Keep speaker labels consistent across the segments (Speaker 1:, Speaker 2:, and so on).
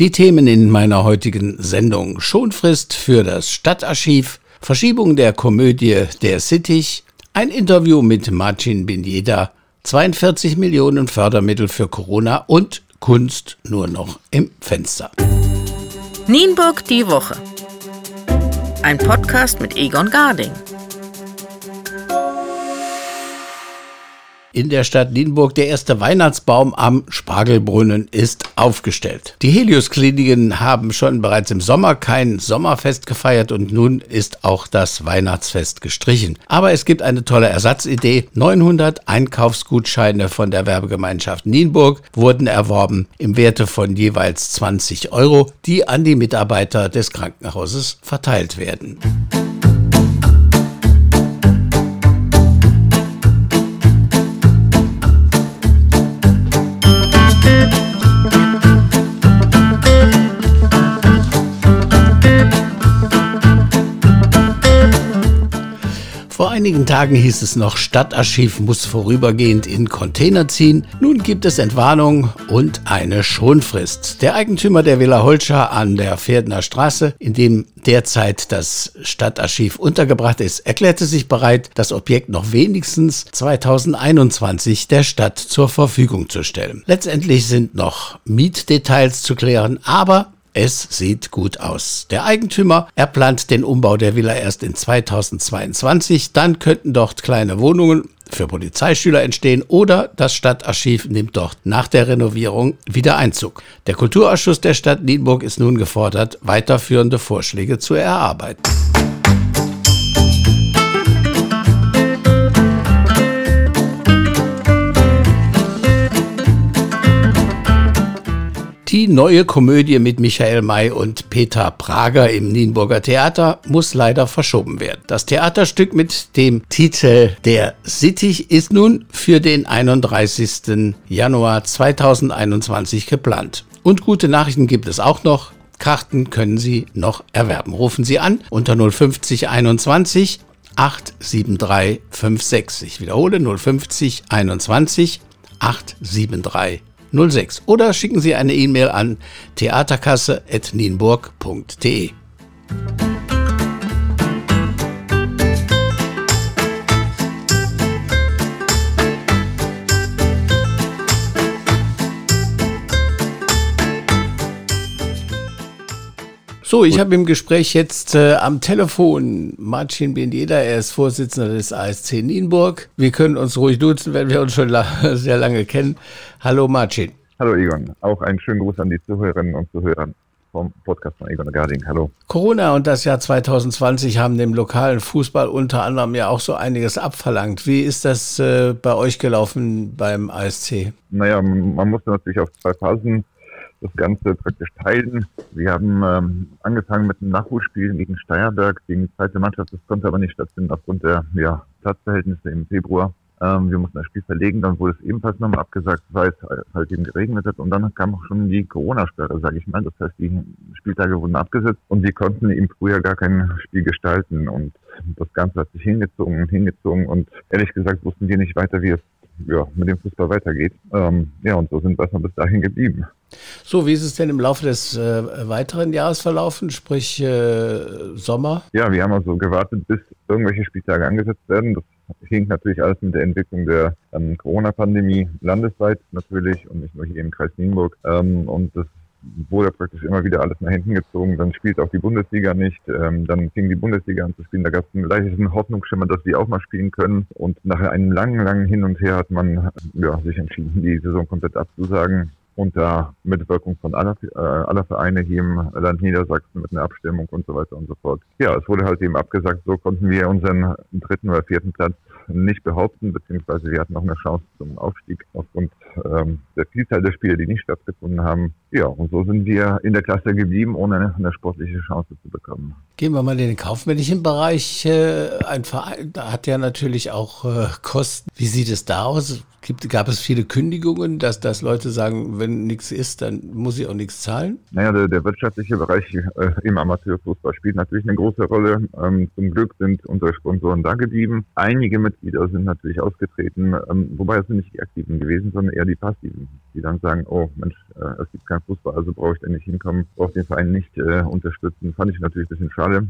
Speaker 1: Die Themen in meiner heutigen Sendung. Schonfrist für das Stadtarchiv, Verschiebung der Komödie Der Sittich, ein Interview mit Marcin Binjeda, 42 Millionen Fördermittel für Corona und Kunst nur noch im Fenster.
Speaker 2: Nienburg die Woche. Ein Podcast mit Egon Garding.
Speaker 1: In der Stadt Nienburg der erste Weihnachtsbaum am Spargelbrunnen ist aufgestellt. Die Helios-Kliniken haben schon bereits im Sommer kein Sommerfest gefeiert und nun ist auch das Weihnachtsfest gestrichen. Aber es gibt eine tolle Ersatzidee. 900 Einkaufsgutscheine von der Werbegemeinschaft Nienburg wurden erworben im Werte von jeweils 20 Euro, die an die Mitarbeiter des Krankenhauses verteilt werden. Einigen Tagen hieß es noch, Stadtarchiv muss vorübergehend in Container ziehen. Nun gibt es Entwarnung und eine Schonfrist. Der Eigentümer der Villa Holscha an der Pferdner Straße, in dem derzeit das Stadtarchiv untergebracht ist, erklärte sich bereit, das Objekt noch wenigstens 2021 der Stadt zur Verfügung zu stellen. Letztendlich sind noch Mietdetails zu klären, aber es sieht gut aus. Der Eigentümer, er plant den Umbau der Villa erst in 2022. Dann könnten dort kleine Wohnungen für Polizeischüler entstehen oder das Stadtarchiv nimmt dort nach der Renovierung wieder Einzug. Der Kulturausschuss der Stadt Nienburg ist nun gefordert, weiterführende Vorschläge zu erarbeiten. Die neue Komödie mit Michael May und Peter Prager im Nienburger Theater muss leider verschoben werden. Das Theaterstück mit dem Titel Der Sittich ist nun für den 31. Januar 2021 geplant. Und gute Nachrichten gibt es auch noch. Karten können Sie noch erwerben. Rufen Sie an unter 050 21 873 56. Ich wiederhole 050 21 873 06 oder schicken Sie eine E-Mail an theaterkasse.nienburg.de. So, ich habe im Gespräch jetzt äh, am Telefon Marcin Benjeda, er ist Vorsitzender des ASC Nienburg. Wir können uns ruhig duzen, wenn wir uns schon la sehr lange kennen. Hallo Marcin.
Speaker 3: Hallo Egon, auch einen schönen Gruß an die Zuhörerinnen und Zuhörer vom Podcast von Egon Garding. Hallo.
Speaker 1: Corona und das Jahr 2020 haben dem lokalen Fußball unter anderem ja auch so einiges abverlangt. Wie ist das äh, bei euch gelaufen beim ASC?
Speaker 3: Naja, man musste natürlich auf zwei Phasen das Ganze praktisch teilen. Wir haben ähm, angefangen mit einem Nachholspiel gegen Steierberg, gegen die zweite Mannschaft. Das konnte aber nicht stattfinden aufgrund der ja, Platzverhältnisse im Februar. Ähm, wir mussten das Spiel verlegen, dann wurde es ebenfalls nochmal abgesagt, weil es halt eben geregnet hat. Und dann kam auch schon die Corona-Sperre, sage ich mal. Das heißt, die Spieltage wurden abgesetzt und wir konnten im Frühjahr gar kein Spiel gestalten. Und das Ganze hat sich hingezogen und hingezogen. Und ehrlich gesagt wussten wir nicht weiter, wie es ja, mit dem Fußball weitergeht. Ähm, ja, und so sind wir erstmal bis dahin geblieben.
Speaker 1: So, wie ist es denn im Laufe des äh, weiteren Jahres verlaufen, sprich äh, Sommer?
Speaker 3: Ja, wir haben also gewartet, bis irgendwelche Spieltage angesetzt werden. Das hing natürlich alles mit der Entwicklung der ähm, Corona-Pandemie landesweit natürlich und nicht nur hier im Kreis Nienburg. Ähm, und das wurde praktisch immer wieder alles nach hinten gezogen. Dann spielt auch die Bundesliga nicht. Ähm, dann fing die Bundesliga an zu spielen. Da gab es einen leichten Hoffnungsschimmer, dass die auch mal spielen können. Und nach einem langen, langen Hin und Her hat man ja, sich entschieden, die Saison komplett abzusagen unter Mitwirkung von aller, äh, aller Vereine hier im Land Niedersachsen mit einer Abstimmung und so weiter und so fort. Ja, es wurde halt eben abgesagt, so konnten wir unseren dritten oder vierten Platz nicht behaupten, beziehungsweise wir hatten noch eine Chance zum Aufstieg aufgrund ähm, der Vielzahl der Spiele, die nicht stattgefunden haben. Ja, und so sind wir in der Klasse geblieben, ohne eine sportliche Chance zu bekommen.
Speaker 1: Gehen wir mal in den kaufmännischen Bereich. Äh, ein Verein hat ja natürlich auch äh, Kosten. Wie sieht es da aus? Gibt, gab es viele Kündigungen, dass, dass Leute sagen, wenn nichts ist, dann muss ich auch nichts zahlen?
Speaker 3: Naja, der, der wirtschaftliche Bereich äh, im Amateurfußball spielt natürlich eine große Rolle. Ähm, zum Glück sind unsere Sponsoren da geblieben. Einige mit Mitglieder sind natürlich ausgetreten, ähm, wobei es sind nicht die Aktiven gewesen, sondern eher die Passiven, die dann sagen, oh Mensch, äh, es gibt keinen Fußball, also brauche ich da nicht hinkommen, brauche den Verein nicht äh, unterstützen. Fand ich natürlich ein bisschen schade.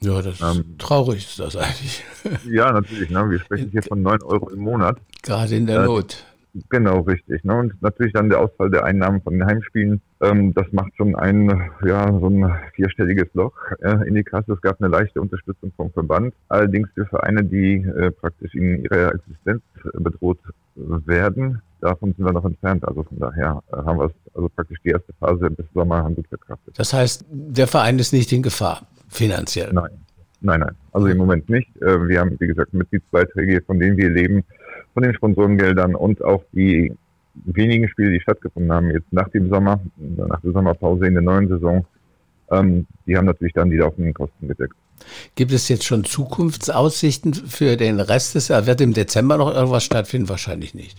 Speaker 1: Ja, das ähm, traurig ist das eigentlich.
Speaker 3: ja, natürlich. Ne? Wir sprechen hier von 9 Euro im Monat.
Speaker 1: Gerade in der äh, Not.
Speaker 3: Genau, richtig. Ne? Und natürlich dann der Ausfall der Einnahmen von den Heimspielen. Ähm, das macht schon ein, ja, so ein vierstelliges Loch äh, in die Kasse. Es gab eine leichte Unterstützung vom Verband. Allerdings für Vereine, die äh, praktisch in ihrer Existenz bedroht werden, davon sind wir noch entfernt. Also von daher äh, haben wir es, also praktisch die erste Phase bis Sommer haben gut verkraftet.
Speaker 1: Das heißt, der Verein ist nicht in Gefahr, finanziell?
Speaker 3: Nein. Nein, nein. Also im Moment nicht. Äh, wir haben, wie gesagt, Mitgliedsbeiträge, von denen wir leben, von den Sponsorengeldern und auch die wenigen Spiele, die stattgefunden haben, jetzt nach dem Sommer, nach der Sommerpause in der neuen Saison, ähm, die haben natürlich dann die laufenden Kosten gedeckt.
Speaker 1: Gibt es jetzt schon Zukunftsaussichten für den Rest des Jahres? Wird im Dezember noch irgendwas stattfinden? Wahrscheinlich nicht.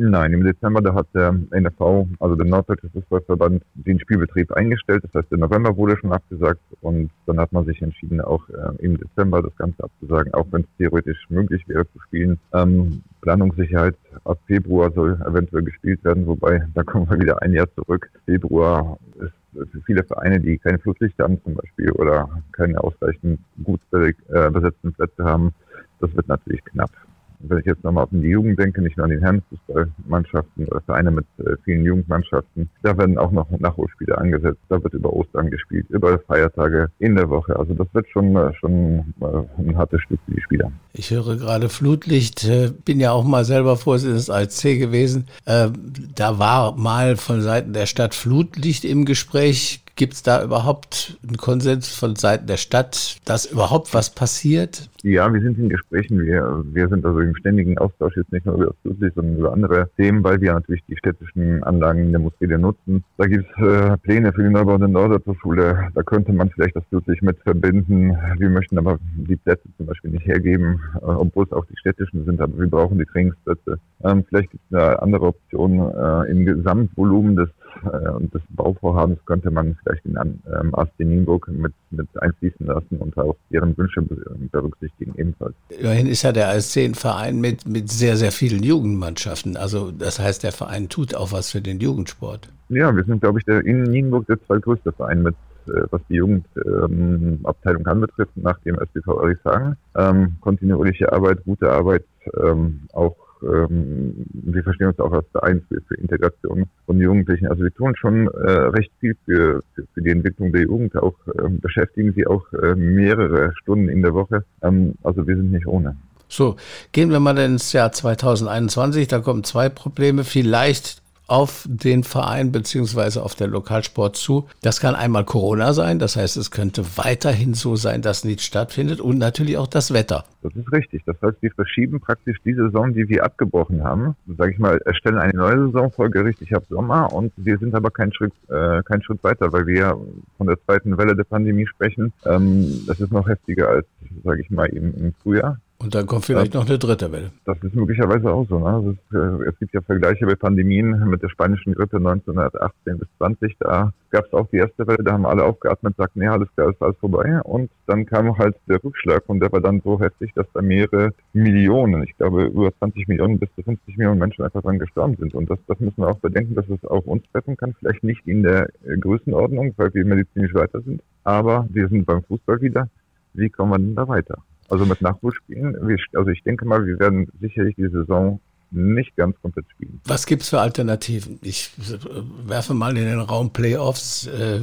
Speaker 3: Nein, im Dezember, da hat der NFV, also der Norddeutsche Fußballverband, den Spielbetrieb eingestellt. Das heißt, der November wurde schon abgesagt und dann hat man sich entschieden, auch äh, im Dezember das Ganze abzusagen, auch wenn es theoretisch möglich wäre zu spielen. Ähm, Planungssicherheit ab Februar soll eventuell gespielt werden, wobei da kommen wir wieder ein Jahr zurück. Februar ist für viele Vereine, die keine Flusslichter haben zum Beispiel oder keine ausreichend gut äh, besetzten Plätze haben, das wird natürlich knapp wenn ich jetzt nochmal auf die Jugend denke, nicht nur an die Herrenfußballmannschaften oder Vereine mit äh, vielen Jugendmannschaften, da werden auch noch Nachholspiele angesetzt. Da wird über Ostern gespielt, über Feiertage in der Woche. Also das wird schon, äh, schon äh, ein hartes Stück für die Spieler.
Speaker 1: Ich höre gerade Flutlicht, bin ja auch mal selber Vorsitzender des ALC gewesen. Da war mal von Seiten der Stadt Flutlicht im Gespräch. Gibt es da überhaupt einen Konsens von Seiten der Stadt, dass überhaupt was passiert?
Speaker 3: Ja, wir sind in Gesprächen. Wir, wir sind also im ständigen Austausch jetzt nicht nur über das Flutlicht, sondern über andere Themen, weil wir natürlich die städtischen Anlagen in der Moskede nutzen. Da gibt es äh, Pläne für den Neubau der Nordderzur Da könnte man vielleicht das Flutlicht mit verbinden. Wir möchten aber die Plätze zum Beispiel nicht hergeben, äh, obwohl es auch die städtischen sind, aber wir brauchen die Trainingsplätze. Ähm, vielleicht gibt es eine andere Option äh, im Gesamtvolumen des und des Bauvorhabens könnte man vielleicht in ähm, Astin Nienburg mit, mit einfließen lassen und auch deren Wünsche berücksichtigen ebenfalls.
Speaker 1: Immerhin ist ja der ASC ein Verein mit, mit sehr, sehr vielen Jugendmannschaften. Also das heißt, der Verein tut auch was für den Jugendsport.
Speaker 3: Ja, wir sind, glaube ich, der, in Nienburg der zweitgrößte Verein mit äh, was die Jugendabteilung ähm, anbetrifft, nach dem SBV Eurichshagen. Ähm, kontinuierliche Arbeit, gute Arbeit, ähm, auch ähm, wir verstehen uns auch als Verein für, für Integration von Jugendlichen. Also wir tun schon äh, recht viel für, für, für, die Entwicklung der Jugend, auch ähm, beschäftigen sie auch äh, mehrere Stunden in der Woche. Ähm, also wir sind nicht ohne.
Speaker 1: So, gehen wir mal ins Jahr 2021. Da kommen zwei Probleme. Vielleicht auf den Verein beziehungsweise auf den Lokalsport zu. Das kann einmal Corona sein, das heißt, es könnte weiterhin so sein, dass nichts stattfindet und natürlich auch das Wetter.
Speaker 3: Das ist richtig. Das heißt, wir verschieben praktisch die Saison, die wir abgebrochen haben, sage ich mal, erstellen eine neue Saison folgerichtig ab Sommer und wir sind aber keinen Schritt, äh, keinen Schritt weiter, weil wir von der zweiten Welle der Pandemie sprechen. Ähm, das ist noch heftiger als, sage ich mal, im, im Frühjahr.
Speaker 1: Und dann kommt vielleicht das, noch eine dritte Welle.
Speaker 3: Das ist möglicherweise auch so. Ne? Ist, äh, es gibt ja Vergleiche bei Pandemien mit der spanischen Grippe 1918 bis 20. Da gab es auch die erste Welle, da haben alle aufgeatmet, sagten, ja, alles klar, ist alles vorbei. Und dann kam halt der Rückschlag und der war dann so heftig, dass da mehrere Millionen, ich glaube über 20 Millionen bis zu 50 Millionen Menschen einfach dran gestorben sind. Und das, das müssen wir auch bedenken, dass es auch uns treffen kann. Vielleicht nicht in der Größenordnung, weil wir medizinisch weiter sind, aber wir sind beim Fußball wieder. Wie kommen wir denn da weiter? Also mit Nachwuchsspielen, also ich denke mal, wir werden sicherlich die Saison nicht ganz komplett spielen.
Speaker 1: Was gibt es für Alternativen? Ich äh, werfe mal in den Raum Playoffs. Äh,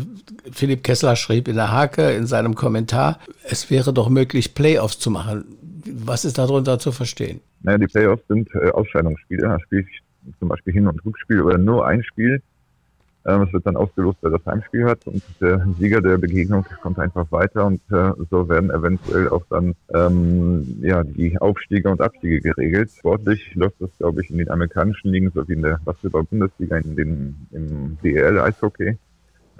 Speaker 1: Philipp Kessler schrieb in der Hake in seinem Kommentar, es wäre doch möglich, Playoffs zu machen. Was ist darunter zu verstehen?
Speaker 3: Naja, die Playoffs sind äh, Ausscheidungsspiele. Da spiele ich zum Beispiel Hin- und Rückspiel oder nur ein Spiel. Ähm, es wird dann ausgelost, wer das Heimspiel hat. Und der Sieger der Begegnung kommt einfach weiter. Und äh, so werden eventuell auch dann ähm, ja die Aufstiege und Abstiege geregelt. Sportlich läuft das, glaube ich, in den amerikanischen Ligen sowie in der Basketball-Bundesliga, in den im DEL Eishockey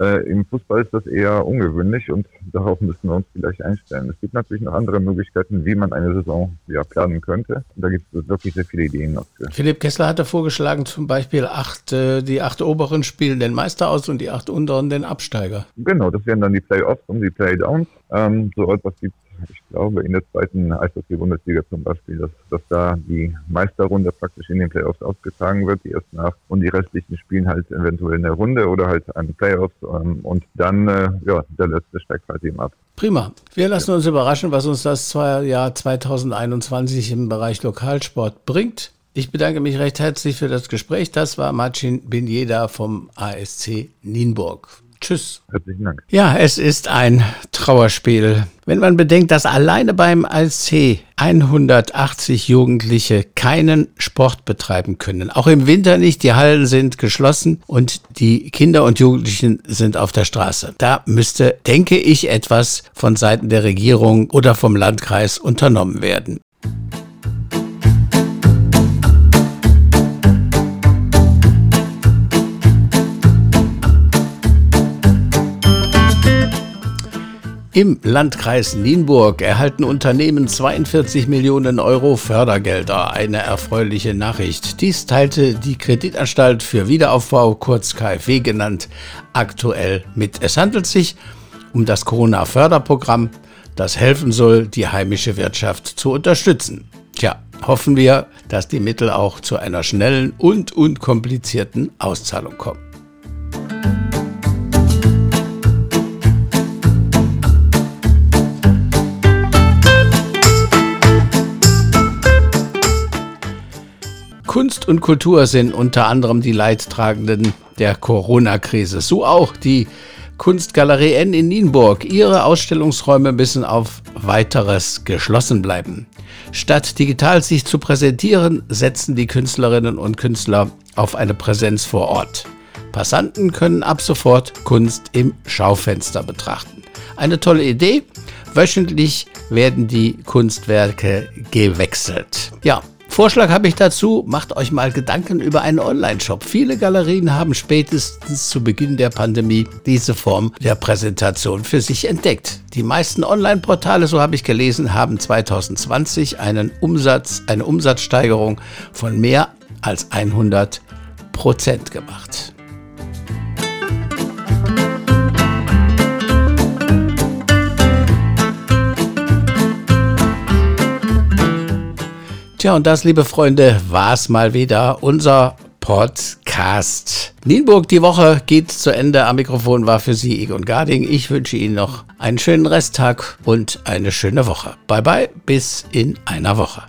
Speaker 3: äh, Im Fußball ist das eher ungewöhnlich und darauf müssen wir uns vielleicht einstellen. Es gibt natürlich noch andere Möglichkeiten, wie man eine Saison ja, planen könnte. Und da gibt es wirklich sehr viele Ideen noch. Für.
Speaker 1: Philipp Kessler hatte vorgeschlagen, zum Beispiel acht, äh, die acht oberen spielen den Meister aus und die acht unteren den Absteiger.
Speaker 3: Genau, das wären dann die Playoffs und die Playdowns. Ähm, so etwas gibt es ich glaube, in der zweiten Eishockey-Bundesliga zum Beispiel, dass, dass da die Meisterrunde praktisch in den Playoffs ausgetragen wird, die ersten acht und die restlichen spielen halt eventuell in der Runde oder halt an Playoffs ähm, und dann, äh, ja, der letzte steigt halt eben ab.
Speaker 1: Prima. Wir lassen uns überraschen, was uns das Jahr 2021 im Bereich Lokalsport bringt. Ich bedanke mich recht herzlich für das Gespräch. Das war Marcin Binjeda vom ASC Nienburg. Tschüss.
Speaker 3: Herzlichen Dank.
Speaker 1: Ja, es ist ein Trauerspiel. Wenn man bedenkt, dass alleine beim ASC 180 Jugendliche keinen Sport betreiben können, auch im Winter nicht, die Hallen sind geschlossen und die Kinder und Jugendlichen sind auf der Straße. Da müsste, denke ich, etwas von Seiten der Regierung oder vom Landkreis unternommen werden. Im Landkreis Nienburg erhalten Unternehmen 42 Millionen Euro Fördergelder. Eine erfreuliche Nachricht. Dies teilte die Kreditanstalt für Wiederaufbau, kurz KfW genannt, aktuell mit. Es handelt sich um das Corona-Förderprogramm, das helfen soll, die heimische Wirtschaft zu unterstützen. Tja, hoffen wir, dass die Mittel auch zu einer schnellen und unkomplizierten Auszahlung kommen. Kunst und Kultur sind unter anderem die Leidtragenden der Corona-Krise. So auch die Kunstgalerie N in Nienburg. Ihre Ausstellungsräume müssen auf weiteres geschlossen bleiben. Statt digital sich zu präsentieren, setzen die Künstlerinnen und Künstler auf eine Präsenz vor Ort. Passanten können ab sofort Kunst im Schaufenster betrachten. Eine tolle Idee. Wöchentlich werden die Kunstwerke gewechselt. Ja, Vorschlag habe ich dazu, macht euch mal Gedanken über einen Online-Shop. Viele Galerien haben spätestens zu Beginn der Pandemie diese Form der Präsentation für sich entdeckt. Die meisten Online-Portale, so habe ich gelesen, haben 2020 einen Umsatz, eine Umsatzsteigerung von mehr als 100 Prozent gemacht. Tja, und das, liebe Freunde, war's mal wieder. Unser Podcast. Nienburg, die Woche geht zu Ende. Am Mikrofon war für Sie Egon Garding. Ich wünsche Ihnen noch einen schönen Resttag und eine schöne Woche. Bye bye, bis in einer Woche.